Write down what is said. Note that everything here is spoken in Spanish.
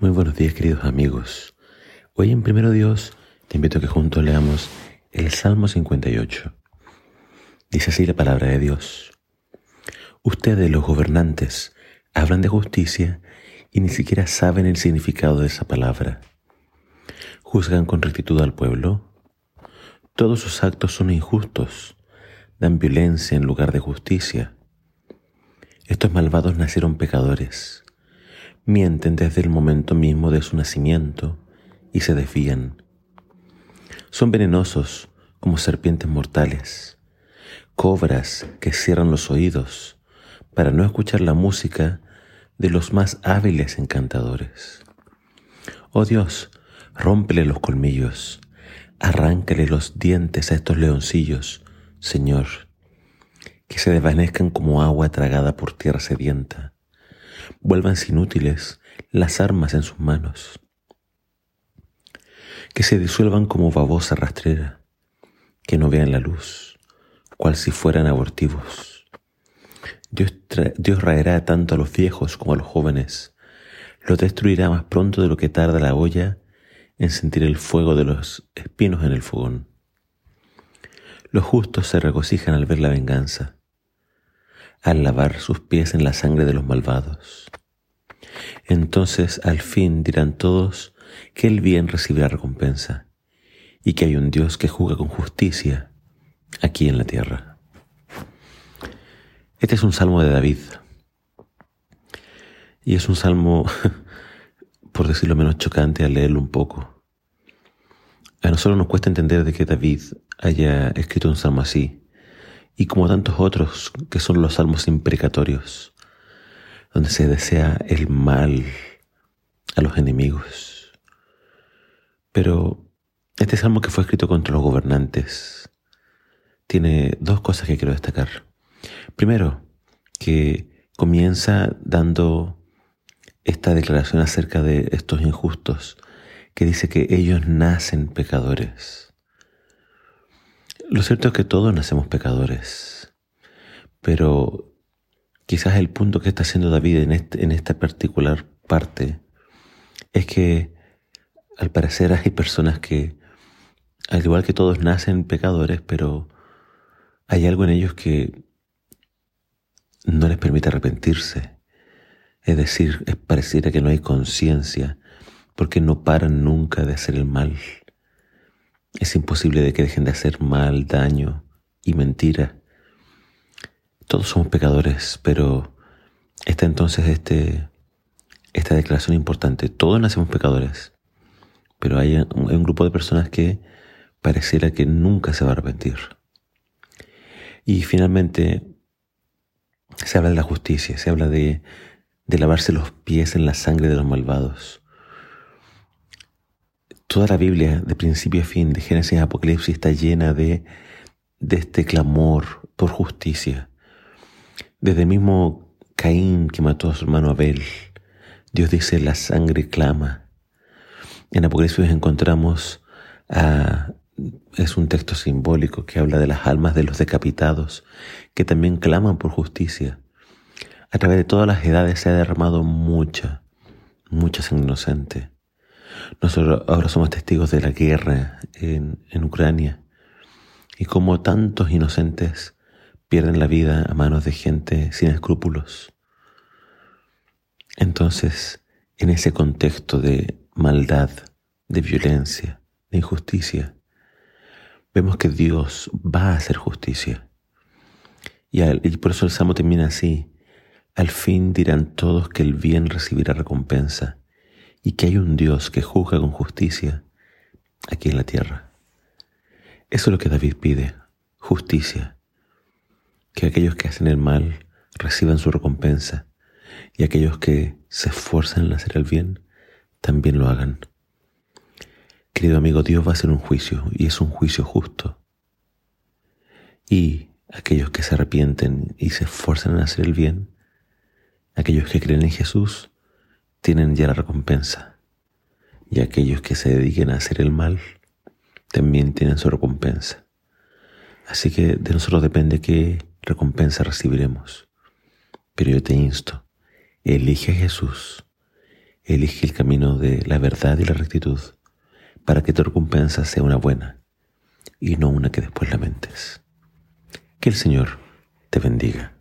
Muy buenos días queridos amigos. Hoy en Primero Dios te invito a que juntos leamos el Salmo 58. Dice así la palabra de Dios. Ustedes los gobernantes hablan de justicia y ni siquiera saben el significado de esa palabra. Juzgan con rectitud al pueblo. Todos sus actos son injustos. Dan violencia en lugar de justicia. Estos malvados nacieron pecadores mienten desde el momento mismo de su nacimiento y se desvían. Son venenosos como serpientes mortales, cobras que cierran los oídos para no escuchar la música de los más hábiles encantadores. Oh Dios, rómpele los colmillos, arráncale los dientes a estos leoncillos, Señor, que se desvanezcan como agua tragada por tierra sedienta vuélvanse inútiles las armas en sus manos, que se disuelvan como babosa rastrera, que no vean la luz, cual si fueran abortivos. Dios, Dios raerá tanto a los viejos como a los jóvenes, los destruirá más pronto de lo que tarda la olla en sentir el fuego de los espinos en el fogón. Los justos se regocijan al ver la venganza al lavar sus pies en la sangre de los malvados. Entonces al fin dirán todos que el bien recibirá recompensa y que hay un Dios que juzga con justicia aquí en la tierra. Este es un salmo de David y es un salmo, por decirlo menos chocante, al leerlo un poco. A nosotros nos cuesta entender de que David haya escrito un salmo así, y como tantos otros que son los salmos imprecatorios, donde se desea el mal a los enemigos. Pero este salmo que fue escrito contra los gobernantes tiene dos cosas que quiero destacar. Primero, que comienza dando esta declaración acerca de estos injustos, que dice que ellos nacen pecadores. Lo cierto es que todos nacemos pecadores, pero quizás el punto que está haciendo David en, este, en esta particular parte es que al parecer hay personas que, al igual que todos, nacen pecadores, pero hay algo en ellos que no les permite arrepentirse. Es decir, es pareciera que no hay conciencia, porque no paran nunca de hacer el mal. Es imposible de que dejen de hacer mal, daño y mentira. Todos somos pecadores, pero está entonces este, esta declaración importante. Todos nacemos pecadores, pero hay un, grupo de personas que pareciera que nunca se va a arrepentir. Y finalmente se habla de la justicia, se habla de lavarse los pies en la sangre de los malvados. Toda la Biblia, de principio a fin, de Génesis a Apocalipsis, está llena de, de este clamor por justicia. Desde el mismo Caín que mató a su hermano Abel, Dios dice, la sangre clama. En Apocalipsis encontramos, es un texto simbólico que habla de las almas de los decapitados, que también claman por justicia. A través de todas las edades se ha derramado mucha, mucha sangre inocente. Nosotros ahora somos testigos de la guerra en, en Ucrania y cómo tantos inocentes pierden la vida a manos de gente sin escrúpulos. Entonces, en ese contexto de maldad, de violencia, de injusticia, vemos que Dios va a hacer justicia. Y, y, por eso el Salmo termina así. Al fin dirán todos que el bien recibirá recompensa y que hay un Dios que juzga con justicia aquí en la tierra. Eso es lo que David pide, justicia, que aquellos que hacen el mal reciban su recompensa y aquellos que se esfuerzan en hacer el bien también lo hagan. Querido amigo, Dios va a hacer un juicio y es un juicio justo. Y aquellos que se arrepienten y se esfuerzan en hacer el bien, aquellos que creen en Jesús, tienen ya la recompensa. Y aquellos que se dediquen a hacer el mal también tienen su recompensa. Así que de nosotros depende qué recompensa recibiremos. Pero yo te insto, elige a Jesús, elige el camino de la verdad y la rectitud para que tu recompensa sea una buena y no una que después lamentes. Que el Señor te bendiga.